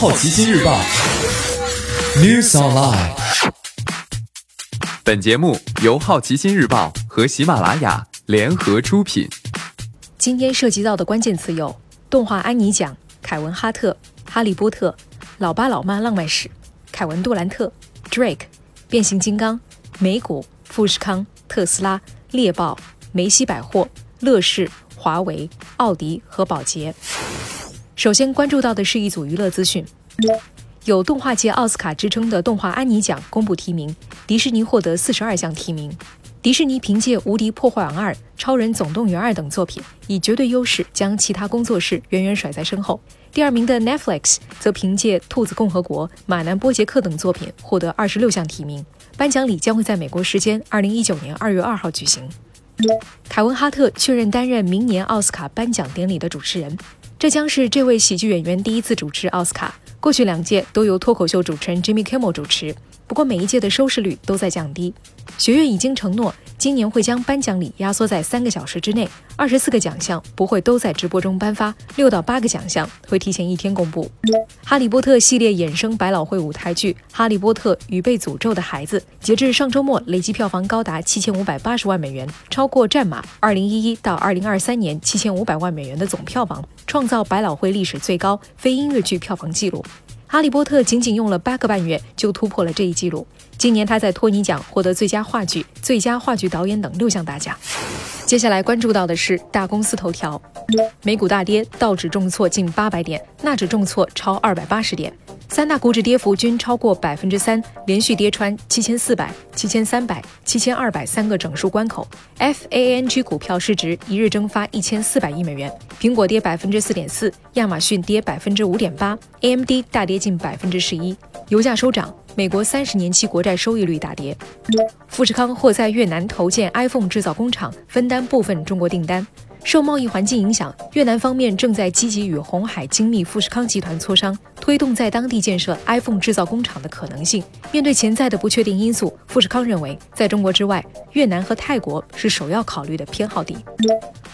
好奇心日报 News Online。本节目由好奇心日报和喜马拉雅联合出品。今天涉及到的关键词有：动画安妮奖、凯文哈特、哈利波特、老爸老妈浪漫史、凯文杜兰特、Drake、变形金刚、美股、富士康、特斯拉、猎豹、梅西百货、乐视、华为、奥迪和宝洁。首先关注到的是一组娱乐资讯，有动画界奥斯卡之称的动画安妮奖公布提名，迪士尼获得四十二项提名。迪士尼凭借《无敌破坏王二》《超人总动员二》等作品，以绝对优势将其他工作室远远甩在身后。第二名的 Netflix 则凭借《兔子共和国》《马南波杰克》等作品获得二十六项提名。颁奖礼将会在美国时间二零一九年二月二号举行。凯文哈特确认担任明年奥斯卡颁奖典礼的主持人。这将是这位喜剧演员第一次主持奥斯卡，过去两届都由脱口秀主持人 Jimmy Kimmel 主持。不过每一届的收视率都在降低。学院已经承诺，今年会将颁奖礼压缩在三个小时之内，二十四个奖项不会都在直播中颁发，六到八个奖项会提前一天公布。哈利波特系列衍生百老汇舞台剧《哈利波特与被诅咒的孩子》，截至上周末累计票房高达七千五百八十万美元，超过《战马》二零一一到二零二三年七千五百万美元的总票房，创造百老汇历史最高非音乐剧票房纪录。《哈利波特》仅仅用了八个半月就突破了这一纪录。今年他在托尼奖获得最佳话剧、最佳话剧导演等六项大奖。接下来关注到的是大公司头条：美股大跌，道指重挫近八百点，纳指重挫超二百八十点。三大股指跌幅均超过百分之三，连续跌穿七千四百、七千三百、七千二百三个整数关口。FANG 股票市值一日蒸发一千四百亿美元，苹果跌百分之四点四，亚马逊跌百分之五点八，AMD 大跌近百分之十一。油价收涨，美国三十年期国债收益率大跌。富士康或在越南投建 iPhone 制造工厂，分担部分中国订单。受贸易环境影响，越南方面正在积极与红海精密富士康集团磋商，推动在当地建设 iPhone 制造工厂的可能性。面对潜在的不确定因素，富士康认为，在中国之外，越南和泰国是首要考虑的偏好地。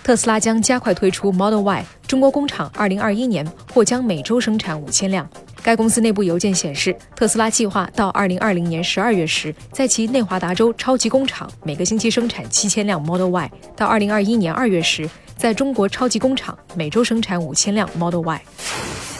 特斯拉将加快推出 Model Y，中国工厂2021年或将每周生产五千辆。该公司内部邮件显示，特斯拉计划到2020年12月时，在其内华达州超级工厂每个星期生产七千辆 Model Y；到2021年2月时，在中国超级工厂每周生产五千辆 Model Y。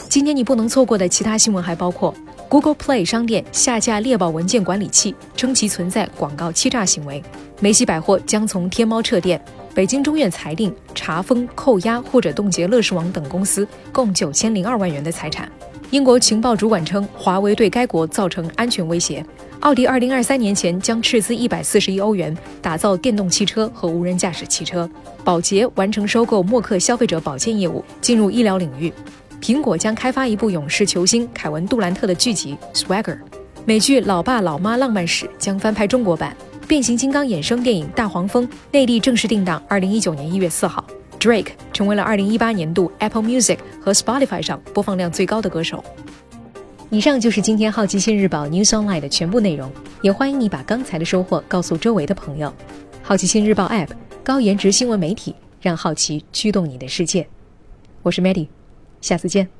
今年你不能错过的其他新闻还包括：Google Play 商店下架猎豹文件管理器，称其存在广告欺诈行为；梅西百货将从天猫撤店；北京中院裁定查封、扣押或者冻结乐视网等公司共九千零二万元的财产。英国情报主管称，华为对该国造成安全威胁。奥迪二零二三年前将斥资一百四十亿欧元打造电动汽车和无人驾驶汽车。宝洁完成收购默克消费者保健业务，进入医疗领域。苹果将开发一部勇士球星凯文杜兰特的剧集《Swagger》。美剧《老爸老妈浪漫史》将翻拍中国版。变形金刚衍生电影《大黄蜂》内地正式定档二零一九年一月四号。Drake 成为了2018年度 Apple Music 和 Spotify 上播放量最高的歌手。以上就是今天好奇心日报 News Online 的全部内容，也欢迎你把刚才的收获告诉周围的朋友。好奇心日报 App 高颜值新闻媒体，让好奇驱动你的世界。我是 Maddie，下次见。